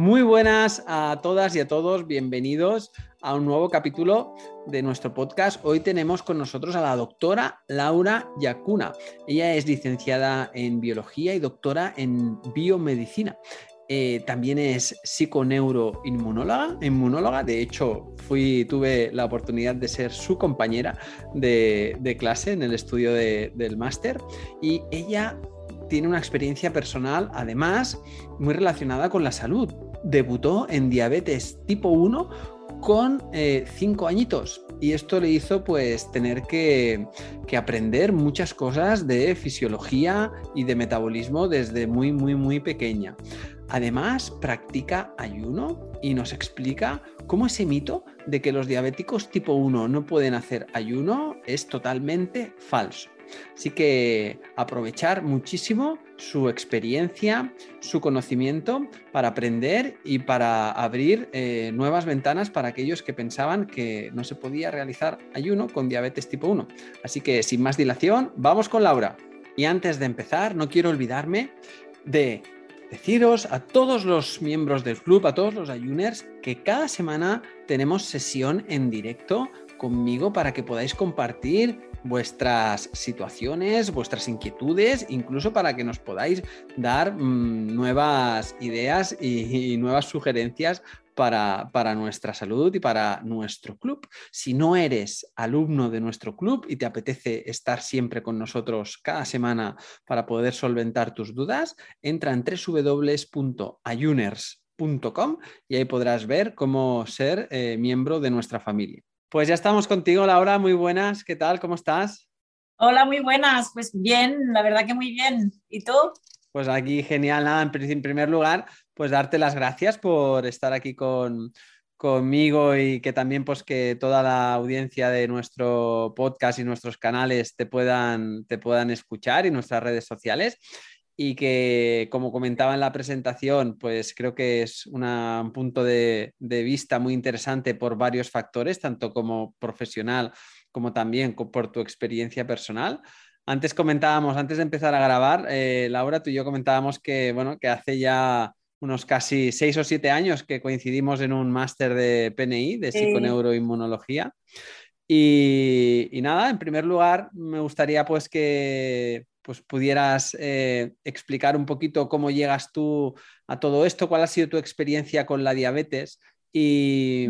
Muy buenas a todas y a todos, bienvenidos a un nuevo capítulo de nuestro podcast. Hoy tenemos con nosotros a la doctora Laura Yacuna. Ella es licenciada en biología y doctora en biomedicina. Eh, también es psiconeuroinmunóloga, inmunóloga. De hecho, fui, tuve la oportunidad de ser su compañera de, clase en el estudio del máster. Y ella tiene una experiencia personal, además, muy relacionada con la salud. Debutó en diabetes tipo 1 con eh, cinco añitos y esto le hizo pues tener que, que, aprender muchas cosas de fisiología y de metabolismo desde muy muy muy pequeña. Además practica ayuno y nos explica cómo ese mito de que los diabéticos tipo 1 no pueden hacer ayuno es totalmente falso. Así que aprovechar muchísimo su experiencia, su conocimiento para aprender y para abrir eh, nuevas ventanas para aquellos que pensaban que no se podía realizar ayuno con diabetes tipo 1. Así que sin más dilación, vamos con Laura. Y antes de empezar, no quiero olvidarme de deciros a todos los miembros del club, a todos los ayuners, que cada semana tenemos sesión en directo conmigo para que podáis compartir vuestras situaciones, vuestras inquietudes, incluso para que nos podáis dar mm, nuevas ideas y, nuevas sugerencias para, para, nuestra salud y para nuestro club. Si no eres alumno de nuestro club y te apetece estar siempre con nosotros cada semana para poder solventar tus dudas, entra en www.ayuners.com y ahí podrás ver cómo ser eh, miembro de nuestra familia. Pues ya estamos contigo, Laura. Muy buenas. ¿Qué tal? ¿Cómo estás? Hola, muy buenas. Pues bien, la verdad que muy bien. ¿Y tú? Pues aquí genial. Nada, en primer lugar, pues darte las gracias por estar aquí con, conmigo y que también pues que toda la audiencia de nuestro podcast y nuestros canales te puedan, te puedan escuchar y nuestras redes sociales y que, como comentaba en la presentación, pues creo que es un punto de, vista muy interesante por varios factores, tanto como profesional como también por tu experiencia personal. Antes comentábamos, antes de empezar a grabar, eh, Laura, tú y yo comentábamos que, bueno, que hace ya unos casi seis o siete años que coincidimos en un máster de PNI, de psiconeuroinmunología. Y, y, nada, en primer lugar, me gustaría pues que pues pudieras eh, explicar un poquito cómo llegas tú a todo esto, cuál ha sido tu experiencia con la diabetes y,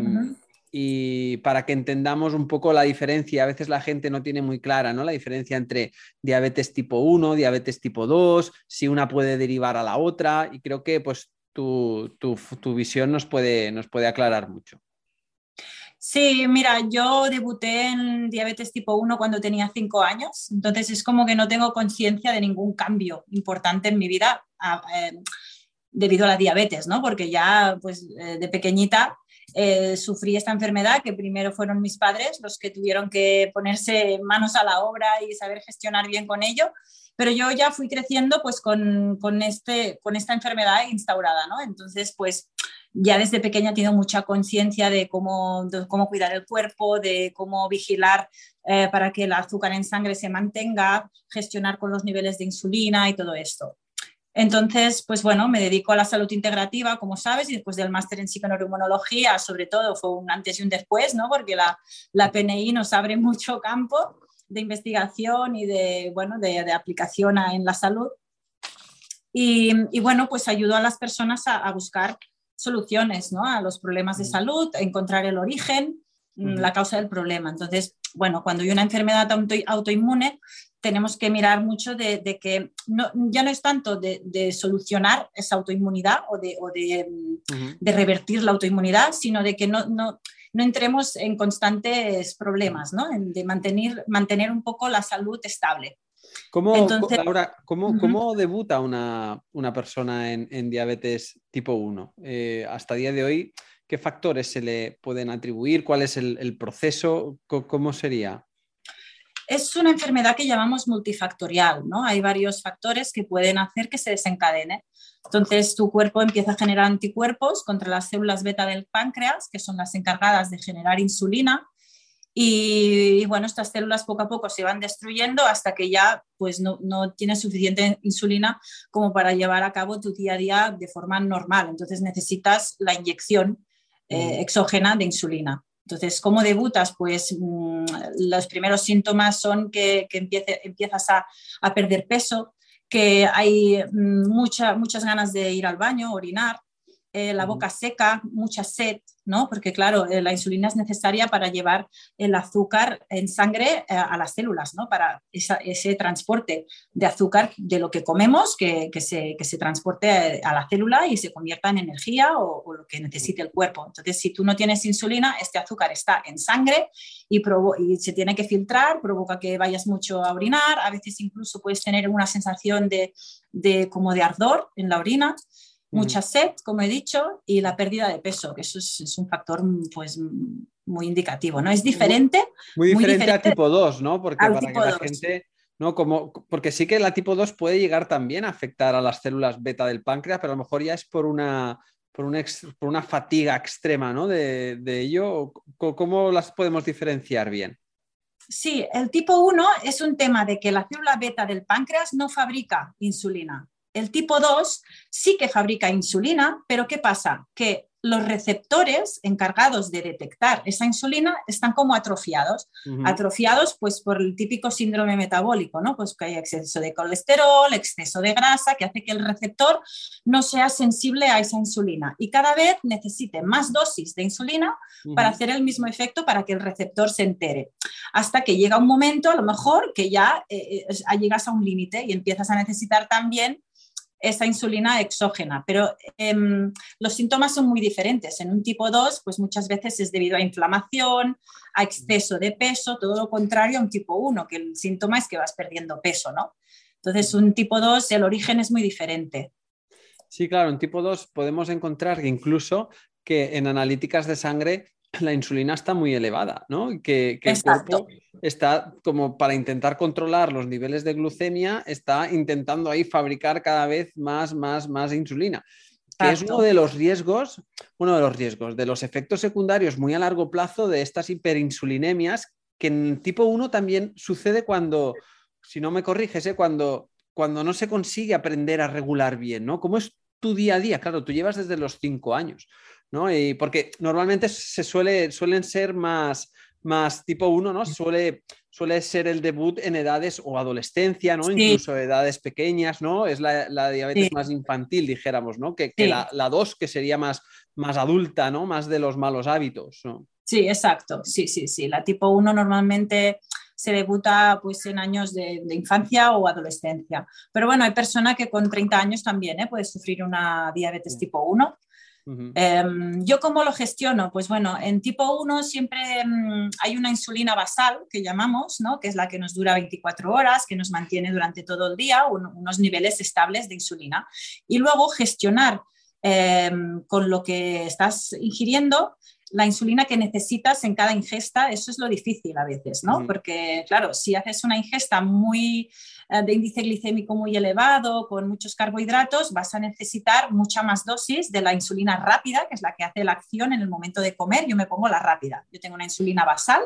para que entendamos un poco la diferencia. A veces la gente no tiene muy clara ¿no? la diferencia entre diabetes tipo 1, diabetes tipo 2, si una puede derivar a la otra y creo que pues tu, tu visión nos puede, nos puede aclarar mucho. Sí, mira, yo debuté en diabetes tipo 1 cuando tenía 5 años, entonces es como que no tengo conciencia de ningún cambio importante en mi vida eh, debido a la diabetes, ¿no? Porque ya pues eh, de pequeñita eh, sufrí esta enfermedad que primero fueron mis padres los que tuvieron que ponerse manos a la obra y saber gestionar bien con ello, pero yo ya fui creciendo pues con, con, este, con esta enfermedad instaurada, ¿no? Entonces pues ya desde pequeña he tenido mucha conciencia de cómo, cómo cuidar el cuerpo, de cómo vigilar eh, para que el azúcar en sangre se mantenga, gestionar con los niveles de insulina y todo esto. Entonces, pues bueno, me dedico a la salud integrativa, como sabes, y después del máster en psiconeuroinmunología, sobre todo, fue un antes y un después, ¿no? Porque la, la PNI nos abre mucho campo de investigación y de, bueno, de, aplicación en la salud. Y, bueno, pues ayudo a las personas a buscar soluciones ¿no? a los problemas de salud, encontrar el origen, mm, la causa del problema. Entonces, bueno, cuando hay una enfermedad autoinmune, tenemos que mirar mucho de, que no, ya no es tanto de, solucionar esa autoinmunidad o, de, o mm, de, revertir la autoinmunidad, sino de que no, no, no entremos en constantes problemas, ¿no? de mantener, mantener un poco la salud estable. ¿Cómo, Laura, ¿cómo, debuta una, persona en, diabetes tipo 1? Eh, hasta el día de hoy, ¿qué factores se le pueden atribuir? ¿Cuál es el, proceso? ¿Cómo, sería? Es una enfermedad que llamamos multifactorial, ¿no? Hay varios factores que pueden hacer que se desencadene. Entonces, tu cuerpo empieza a generar anticuerpos contra las células beta del páncreas, que son las encargadas de generar insulina, Y, bueno, estas células poco a poco se van destruyendo hasta que ya pues no, no tienes suficiente insulina como para llevar a cabo tu día a día de forma normal. Entonces necesitas la inyección eh, exógena de insulina. Entonces, ¿cómo debutas? Pues mm, los primeros síntomas son que, que empiezas a, a, perder peso, que hay mm, mucha, muchas ganas de ir al baño, orinar, eh, la boca seca, mucha sed, ¿no? Porque claro, eh, la insulina es necesaria para llevar el azúcar en sangre eh, a las células, ¿no? Para ese transporte de azúcar de lo que comemos, que, se, se, transporte a la célula y se convierta en energía o, lo que necesite el cuerpo. Entonces, si tú no tienes insulina, este azúcar está en sangre y, y se tiene que filtrar, provoca que vayas mucho a orinar, a veces incluso puedes tener una sensación de, de como de ardor en la orina mucha sed, como he dicho, y la pérdida de peso, que eso es, un factor pues, muy indicativo, ¿no? Es diferente. Muy, diferente, a tipo 2, ¿no? Porque para que la gente... ¿no? Como, porque sí que la tipo 2 puede llegar también a afectar a las células beta del páncreas, pero a lo mejor ya es por una, por una, por una fatiga extrema ¿no? de, de ello. ¿Cómo las podemos diferenciar bien? Sí, el tipo 1 es un tema de que la célula beta del páncreas no fabrica insulina. El tipo 2 sí que fabrica insulina, pero ¿qué pasa? Que los receptores encargados de detectar esa insulina están como atrofiados. Atrofiados pues por el típico síndrome metabólico, ¿no? Pues que hay exceso de colesterol, exceso de grasa, que hace que el receptor no sea sensible a esa insulina y cada vez necesite más dosis de insulina para hacer el mismo efecto para que el receptor se entere. Hasta que llega un momento, a lo mejor, que ya eh, eh, llegas a un límite y empiezas a necesitar también esa insulina exógena, pero em, los síntomas son muy diferentes. En un tipo 2, pues muchas veces es debido a inflamación, a exceso de peso, todo lo contrario a un tipo 1, que el síntoma es que vas perdiendo peso, ¿no? Entonces, un tipo 2, el origen es muy diferente. Sí, claro, en tipo 2 podemos encontrar incluso que en analíticas de sangre la insulina está muy elevada, ¿no? Que, el cuerpo está como para intentar controlar los niveles de glucemia, está intentando ahí fabricar cada vez más, más, más insulina. Que es uno de los riesgos, uno de los riesgos, de los efectos secundarios muy a largo plazo de estas hiperinsulinemias, que en tipo 1 también sucede cuando, si no me corriges, ¿eh? cuando, cuando no se consigue aprender a regular bien, ¿no? ¿Cómo es tu día a día? Claro, tú llevas desde los 5 años. ¿no? Y porque normalmente se suele, suelen ser más, más tipo 1, ¿no? Suele, suele ser el debut en edades o adolescencia, ¿no? Incluso edades pequeñas, ¿no? Es la, diabetes más infantil, dijéramos, ¿no? Que, la, la 2, que sería más, más adulta, ¿no? Más de los malos hábitos, Sí, exacto. Sí, sí, sí. La tipo 1 normalmente se debuta pues en años de, infancia o adolescencia. Pero bueno, hay personas que con 30 años también ¿eh? puede sufrir una diabetes tipo 1 Em, ¿Yo cómo lo gestiono? Pues bueno, en tipo 1 siempre mm, hay una insulina basal que llamamos, ¿no? que es la que nos dura 24 horas, que nos mantiene durante todo el día unos niveles estables de insulina. Y luego gestionar em, con lo que estás ingiriendo la insulina que necesitas en cada ingesta, eso es lo difícil a veces, ¿no? Porque, claro, si haces una ingesta muy eh, de índice glicémico muy elevado, con muchos carbohidratos, vas a necesitar mucha más dosis de la insulina rápida, que es la que hace la acción en el momento de comer. Yo me pongo la rápida. Yo tengo una insulina basal,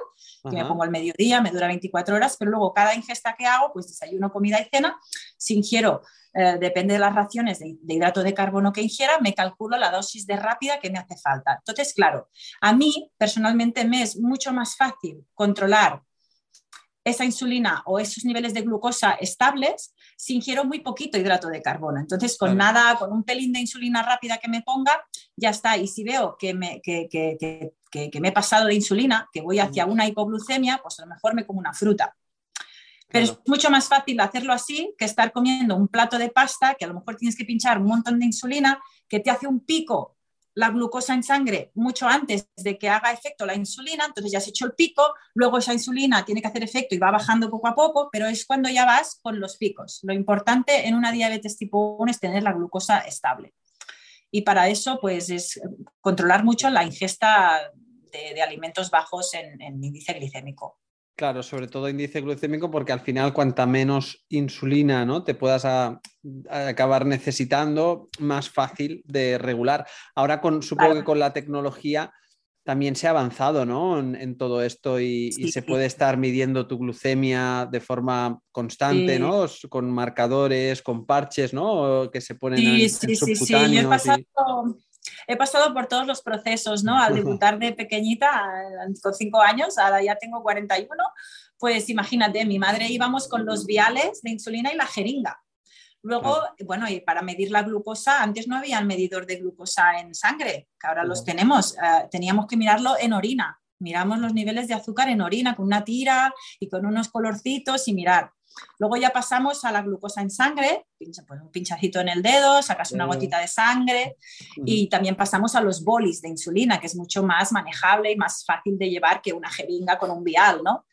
que me pongo al mediodía, me dura 24 horas, pero luego cada ingesta que hago, pues desayuno, comida y cena, si ingiero eh, depende de las raciones de, hidrato de carbono que ingiera, me calculo la dosis de rápida que me hace falta. Entonces, claro, a mí personalmente me es mucho más fácil controlar esa insulina o esos niveles de glucosa estables si ingiero muy poquito hidrato de carbono. Entonces, con nada, con un pelín de insulina rápida que me ponga, ya está. Y si veo que me, que, que me he pasado de insulina, que voy hacia una hipoglucemia, pues a lo mejor me como una fruta. Pero es mucho más fácil hacerlo así que estar comiendo un plato de pasta, que a lo mejor tienes que pinchar un montón de insulina, que te hace un pico la glucosa en sangre mucho antes de que haga efecto la insulina, entonces ya has hecho el pico, luego esa insulina tiene que hacer efecto y va bajando poco a poco, pero es cuando ya vas con los picos. Lo importante en una diabetes tipo 1 es tener la glucosa estable. Y para eso, pues es controlar mucho la ingesta de, alimentos bajos en índice glicémico. Claro, sobre todo índice glucémico, porque al final cuanta menos insulina ¿no? te puedas acabar necesitando, más fácil de regular. Ahora con, supongo que con la tecnología también se ha avanzado ¿no? en, todo esto y, se puede estar midiendo tu glucemia de forma constante, ¿no? Con marcadores, con parches, ¿no? Que se ponen en, sí, sí, sí. Yo he pasado, he pasado por todos los procesos, ¿no? Al debutar de pequeñita, con cinco años, ahora ya tengo 41, pues imagínate, mi madre íbamos con los viales de insulina y la jeringa. Luego, bueno, y para medir la glucosa, antes no había el medidor de glucosa en sangre, que ahora los tenemos. Eh, teníamos que mirarlo en orina. Miramos los niveles de azúcar en orina con una tira y con unos colorcitos y mirar. Luego ya pasamos a la glucosa en sangre, pues un pinchacito en el dedo, sacas una gotita de sangre y también pasamos a los bolis de insulina, que es mucho más manejable y más fácil de llevar que una jeringa con un vial, ¿no?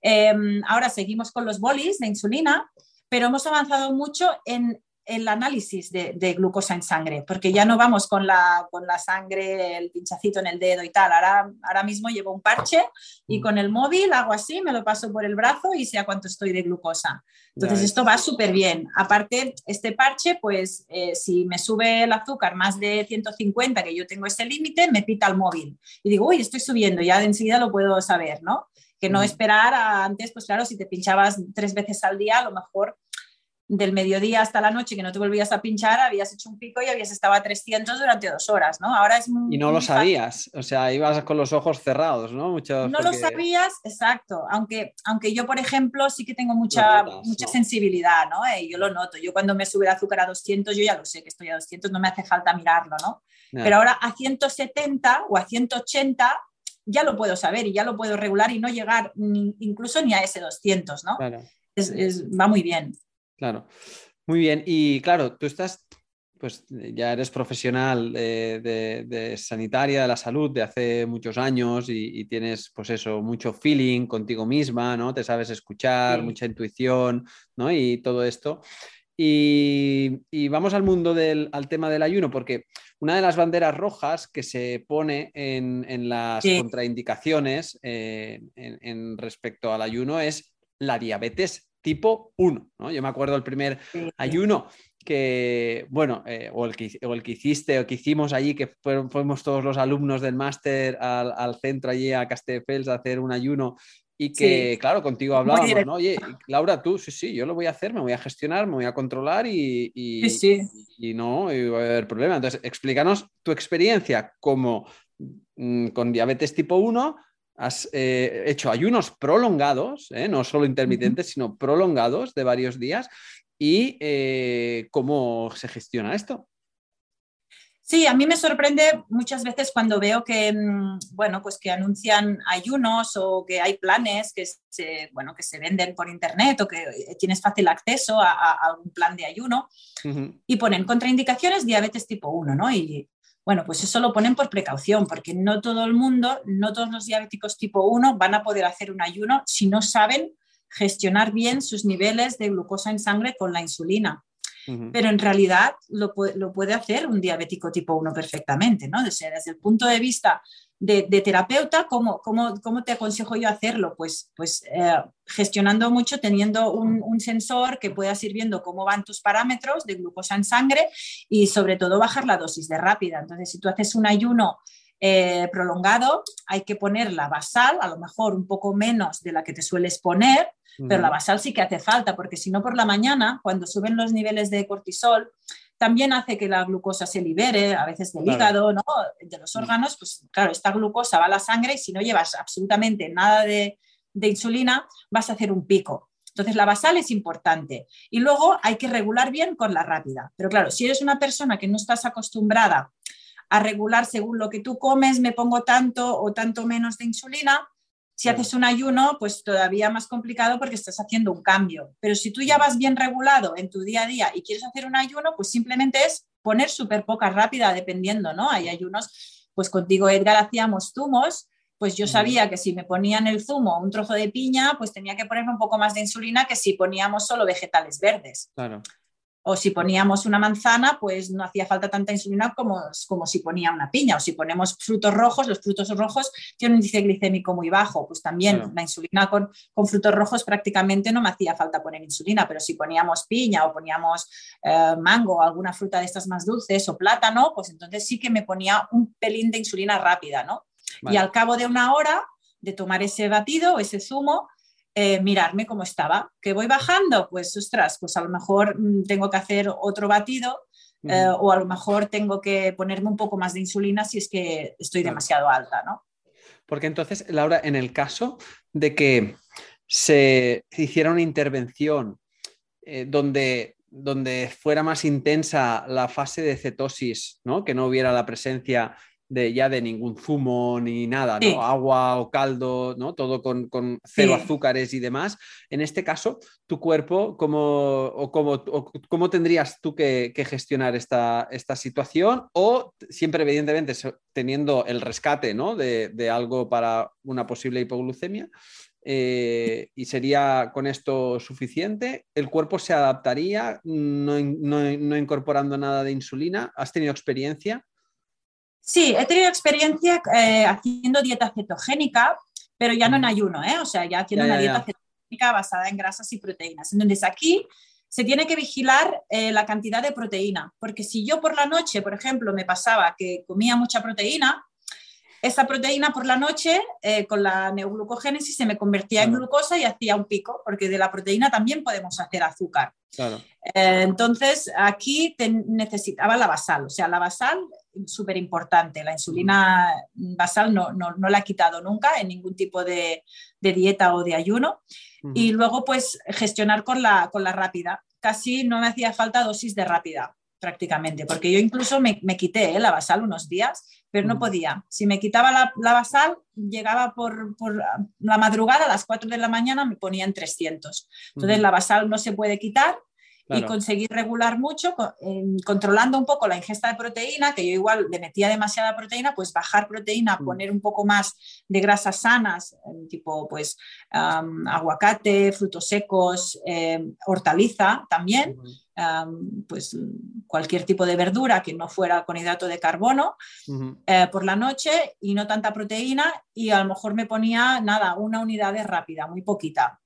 Em, ahora seguimos con los bolis de insulina pero hemos avanzado mucho en el análisis de, glucosa en sangre, porque ya no vamos con la, con la sangre, el pinchacito en el dedo y tal. Ahora, ahora mismo llevo un parche y mm. con el móvil hago así, me lo paso por el brazo y sé a cuánto estoy de glucosa. Entonces, esto va súper bien. Aparte, este parche, pues eh, si me sube el azúcar más de 150, que yo tengo ese límite, me pita el móvil. Y digo, uy, estoy subiendo, ya de enseguida lo puedo saber, ¿no? que no esperar a antes, pues claro, si te pinchabas tres veces al día, a lo mejor del mediodía hasta la noche que no te volvías a pinchar, habías hecho un pico y habías estado a 300 durante dos horas, ¿no? Ahora es Y no lo sabías, o sea, ibas con los ojos cerrados, ¿no? Mucho, no lo sabías, exacto, aunque, aunque yo, por ejemplo, sí que tengo mucha, mucha sensibilidad, ¿no? Y eh, yo lo noto, yo cuando me sube el azúcar a 200, yo ya lo sé que estoy a 200, no me hace falta mirarlo, ¿no? Pero ahora a 170 o a 180 ya lo puedo saber y ya lo puedo regular y no llegar incluso ni a ese 200, ¿no? Claro. va muy bien. Claro, muy bien. Y claro, tú estás, pues ya eres profesional de, sanitaria, de la salud de hace muchos años y, tienes, pues eso, mucho feeling contigo misma, ¿no? Te sabes escuchar, mucha intuición, ¿no? Y todo esto. Y, vamos al mundo del al tema del ayuno, porque una de las banderas rojas que se pone en, las contraindicaciones eh, en, respecto al ayuno es la diabetes tipo 1. ¿no? Yo me acuerdo el primer ayuno que, bueno, eh, o, el que, o, el que, hiciste o que hicimos allí, que fuimos todos los alumnos del máster al, al, centro allí a Castelldefels a hacer un ayuno y que, claro, contigo hablábamos, ¿no? Oye, Laura, tú, sí, sí, yo lo voy a hacer, me voy a gestionar, me voy a controlar y, y, no y va a haber problema. Entonces, explícanos tu experiencia como mm, con diabetes tipo 1, has eh, hecho ayunos prolongados, ¿eh? no solo intermitentes, sino prolongados de varios días y eh, cómo se gestiona esto. Sí, a mí me sorprende muchas veces cuando veo que, mm, bueno, pues que anuncian ayunos o que hay planes que se, bueno, que se venden por internet o que tienes fácil acceso a, algún plan de ayuno y ponen contraindicaciones diabetes tipo 1, ¿no? Y bueno, pues eso lo ponen por precaución, porque no todo el mundo, no todos los diabéticos tipo 1 van a poder hacer un ayuno si no saben gestionar bien sus niveles de glucosa en sangre con la insulina pero en realidad lo, puede hacer un diabético tipo 1 perfectamente, ¿no? Desde, desde el punto de vista de, terapeuta, ¿cómo, ¿cómo, cómo, te aconsejo yo hacerlo? Pues, pues eh, gestionando mucho, teniendo un, un, sensor que pueda ir viendo cómo van tus parámetros de glucosa en sangre y sobre todo bajar la dosis de rápida. Entonces, si tú haces un ayuno eh, prolongado, hay que poner la basal, a lo mejor un poco menos de la que te sueles poner, pero la basal sí que hace falta, porque si no por la mañana, cuando suben los niveles de cortisol, también hace que la glucosa se libere, a veces del hígado, ¿no? de los órganos, pues claro, esta glucosa va a la sangre y si no llevas absolutamente nada de, de insulina, vas a hacer un pico. Entonces, la basal es importante. Y luego hay que regular bien con la rápida. Pero claro, si eres una persona que no estás acostumbrada a regular según lo que tú comes, me pongo tanto o tanto menos de insulina, si haces un ayuno, pues todavía más complicado porque estás haciendo un cambio. Pero si tú ya vas bien regulado en tu día a día y quieres hacer un ayuno, pues simplemente es poner súper poca rápida, dependiendo, ¿no? Hay ayunos, pues contigo Edgar hacíamos zumos, pues yo sabía que si me ponían el zumo un trozo de piña, pues tenía que ponerme un poco más de insulina que si poníamos solo vegetales verdes. Claro o si poníamos una manzana, pues no hacía falta tanta insulina como, como si ponía una piña, o si ponemos frutos rojos, los frutos rojos tienen un índice glicémico muy bajo, pues también la insulina con, con, frutos rojos prácticamente no me hacía falta poner insulina, pero si poníamos piña o poníamos eh, mango o alguna fruta de estas más dulces o plátano, pues entonces sí que me ponía un pelín de insulina rápida, ¿no? Y al cabo de una hora de tomar ese batido o ese zumo, eh, mirarme cómo estaba. ¿Que voy bajando? Pues, ostras, pues a lo mejor mm, tengo que hacer otro batido eh, o a lo mejor tengo que ponerme un poco más de insulina si es que estoy demasiado alta, ¿no? Porque entonces, Laura, en el caso de que se hiciera una intervención eh, donde, donde fuera más intensa la fase de cetosis, ¿no? que no hubiera la presencia de ya de ningún zumo ni nada, ¿no? Agua o caldo, ¿no? Todo con, cero azúcares y demás. En este caso, tu cuerpo, ¿cómo, o cómo, tendrías tú que, gestionar esta, esta, situación? O siempre, evidentemente, teniendo el rescate ¿no? de, algo para una posible hipoglucemia. Eh, y sería con esto suficiente. El cuerpo se adaptaría no, no incorporando nada de insulina. ¿Has tenido experiencia? Sí, he tenido experiencia eh, haciendo dieta cetogénica, pero ya no en ayuno, ¿eh? o sea, ya haciendo una dieta cetogénica basada en grasas y proteínas. Entonces aquí se tiene que vigilar eh, la cantidad de proteína, porque si yo por la noche, por ejemplo, me pasaba que comía mucha proteína, esa proteína por la noche eh, con la neoglucogénesis se me convertía en glucosa y hacía un pico, porque de la proteína también podemos hacer azúcar. Eh, entonces, aquí necesitaba la basal, o sea, la basal súper importante. La insulina basal no, no, no, la he quitado nunca en ningún tipo de, de dieta o de ayuno. Y luego, pues, gestionar con la, con la rápida. Casi no me hacía falta dosis de rápida, prácticamente, porque yo incluso me, me quité ¿eh? la basal unos días pero no podía. Si me quitaba la, basal, llegaba por, la madrugada, a las 4 de la mañana, me ponía en 300. Entonces, la basal no se puede quitar y conseguir regular mucho, controlando un poco la ingesta de proteína, que yo igual le metía demasiada proteína, pues bajar proteína, poner un poco más de grasas sanas, tipo pues aguacate, frutos secos, em, hortaliza también pues cualquier tipo de verdura que no fuera con hidrato de carbono eh, por la noche y no tanta proteína y a lo mejor me ponía nada, una unidad de rápida, muy poquita.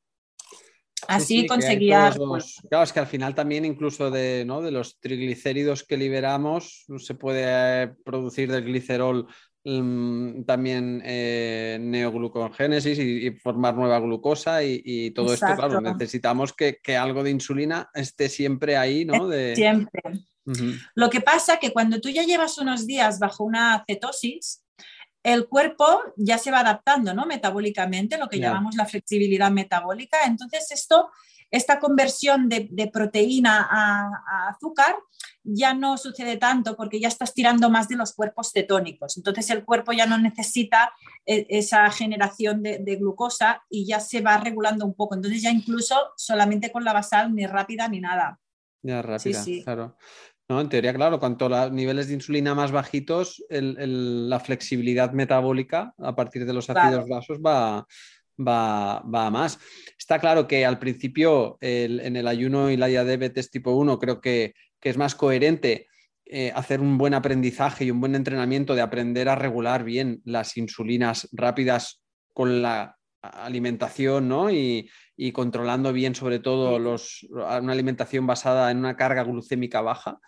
Así conseguía... Pues claro, es que al final también incluso de, ¿no? de los triglicéridos que liberamos se puede producir del glicerol Mm, también eh, neoglucogénesis y, formar nueva glucosa y, todo esto, claro, necesitamos que, algo de insulina esté siempre ahí, ¿no? Siempre. Lo que pasa que cuando tú ya llevas unos días bajo una cetosis, el cuerpo ya se va adaptando, ¿no? Metabólicamente, lo que llamamos la flexibilidad metabólica. Entonces, esto esta conversión de, proteína a, azúcar ya no sucede tanto porque ya estás tirando más de los cuerpos cetónicos. Entonces el cuerpo ya no necesita e, esa generación de, glucosa y ya se va regulando un poco. Entonces ya incluso solamente con la basal ni rápida ni nada. Ya rápida, claro. No, en teoría, claro, cuanto los niveles de insulina más bajitos, la flexibilidad metabólica a partir de los ácidos grasos va, va, va, más. Está claro que al principio en el ayuno y la diabetes tipo 1 creo que, es más coherente eh, hacer un buen aprendizaje y un buen entrenamiento de aprender a regular bien las insulinas rápidas con la alimentación ¿no? y, y controlando bien sobre todo los, una alimentación basada en una carga glucémica baja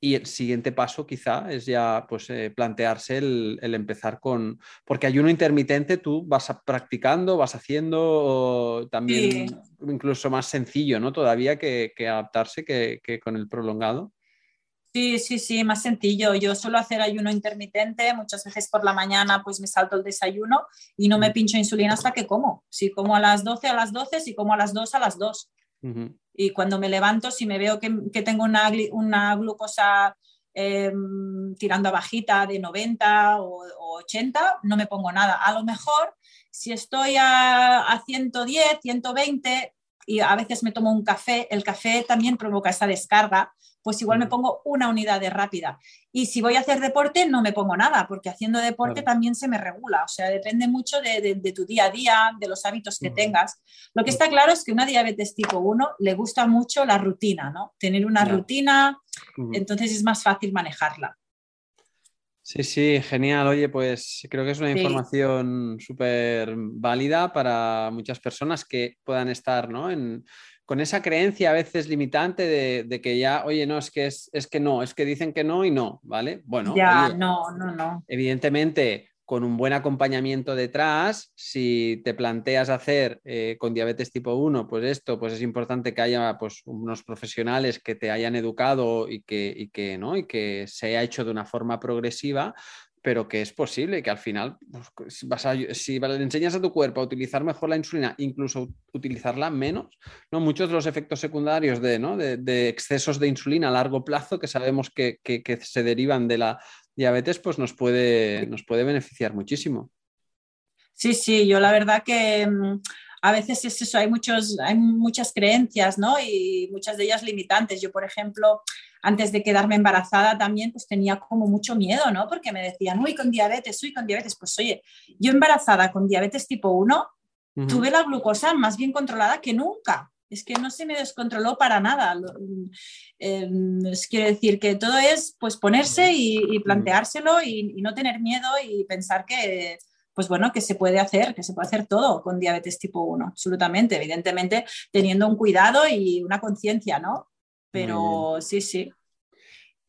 y el siguiente paso quizá es ya pues, eh, plantearse el, empezar con, porque ayuno intermitente tú vas practicando, vas haciendo también incluso más sencillo, ¿no? Todavía que, adaptarse que, con el prolongado. Sí, sí, sí, más sencillo. Yo suelo hacer ayuno intermitente, muchas veces por la mañana pues me salto el desayuno y no me mm. pincho insulina hasta que como. Si como a las 12, a las 12, si como a las 2, a las 2. Y cuando me levanto, si me veo que, tengo una, una glucosa em, tirando a bajita de 90 o, 80, no me pongo nada. A lo mejor, si estoy a, a 110, 120 y a veces me tomo un café, el café también provoca esa descarga pues igual me pongo una unidad de rápida. Y si voy a hacer deporte, no me pongo nada, porque haciendo deporte también se me regula. O sea, depende mucho de, tu día a día, de los hábitos que tengas. Lo que está claro es que una diabetes tipo 1 le gusta mucho la rutina, ¿no? Tener una rutina, entonces es más fácil manejarla. Sí, sí, genial. Oye, pues creo que es una información súper válida para muchas personas que puedan estar ¿no? en, con esa creencia a veces limitante de, que ya, oye, no, es que es, que no, es que dicen que no y no, ¿vale? Bueno, ya, no, no, no. Evidentemente, con un buen acompañamiento detrás, si te planteas hacer eh, con diabetes tipo 1, pues esto, pues es importante que haya pues, unos profesionales que te hayan educado y que, que, ¿no? y que se haya hecho de una forma progresiva, pero que es posible que al final, pues, si le enseñas a tu cuerpo a utilizar mejor la insulina, incluso utilizarla menos, ¿no? muchos de los efectos secundarios de, ¿no? de, excesos de insulina a largo plazo que sabemos que se derivan de la, diabetes, pues nos puede, nos puede beneficiar muchísimo. Sí, sí, yo la verdad que mm, a veces es eso, hay, muchos, hay muchas creencias, ¿no? Y muchas de ellas limitantes. Yo, por ejemplo, antes de quedarme embarazada también, pues tenía como mucho miedo, ¿no? Porque me decían, uy, con diabetes, uy, con diabetes. Pues oye, yo embarazada con diabetes tipo 1, tuve la glucosa más bien controlada que nunca es que no se me descontroló para nada. Eh, quiero decir que todo es pues ponerse y, planteárselo y, no tener miedo y pensar que pues bueno, que se puede hacer, que se puede hacer todo con diabetes tipo 1, absolutamente, evidentemente teniendo un cuidado y una conciencia, ¿no? Pero sí, sí.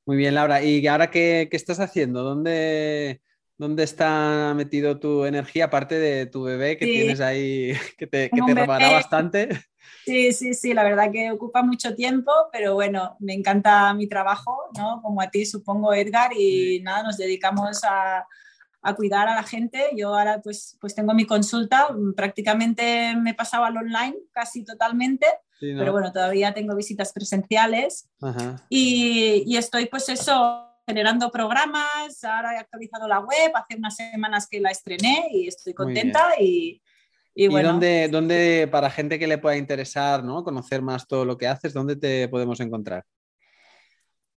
Muy bien, Laura. ¿Y ahora qué, estás haciendo? ¿Dónde, ¿Dónde está metido tu energía, aparte de tu bebé que tienes ahí, que te, que te robará bastante? Sí, sí, sí, la verdad que ocupa mucho tiempo, pero bueno, me encanta mi trabajo, ¿no? Como a ti, supongo, Edgar, y nada, nos dedicamos a, a cuidar a la gente. Yo ahora pues, pues tengo mi consulta, prácticamente me he pasado al online casi totalmente, pero bueno, todavía tengo visitas presenciales y, y, estoy pues eso generando programas, ahora he actualizado la web, hace unas semanas que la estrené y estoy contenta y, y, bueno, dónde, para gente que le pueda interesar, ¿no? Conocer más todo lo que haces, ¿dónde te podemos encontrar?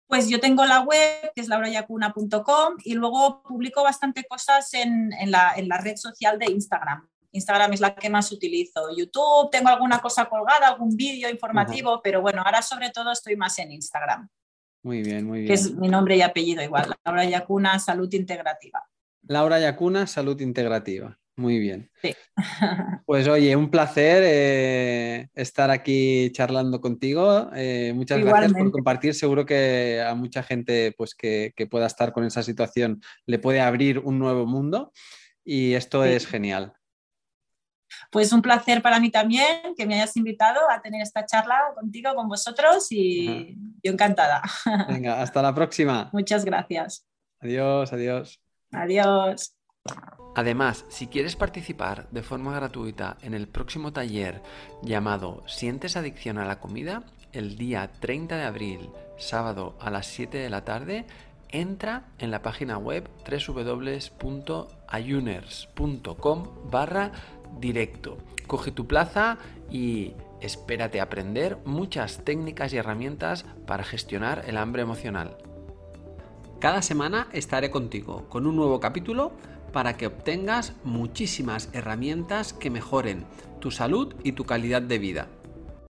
Pues yo tengo la web, que es laurayacuna.com, y luego publico bastante cosas en, la, red social de Instagram. Instagram es la que más utilizo. YouTube, tengo alguna cosa colgada, algún vídeo informativo, pero bueno, ahora sobre todo estoy más en Instagram. Muy bien, muy bien. Que es mi nombre y apellido igual, Laura Yacuna, Salud Integrativa. Laura Yacuna, Salud Integrativa. Muy bien. Pues oye, un placer eh, estar aquí charlando contigo. Eh, muchas gracias por compartir. Seguro que a mucha gente pues, que, pueda estar con esa situación le puede abrir un nuevo mundo y esto es genial. Pues un placer para mí también que me hayas invitado a tener esta charla contigo, con vosotros y yo encantada. Venga, hasta la próxima. Muchas gracias. Adiós, adiós. Adiós. Además, si quieres participar de forma gratuita en el próximo taller llamado ¿Sientes adicción a la comida? el día 30 de abril, sábado a las 7 de la tarde, entra en la página web www.ayuners.com barra directo. Coge tu plaza y espérate aprender muchas técnicas y herramientas para gestionar el hambre emocional. Cada semana estaré contigo con un nuevo capítulo para que obtengas muchísimas herramientas que mejoren tu salud y tu calidad de vida.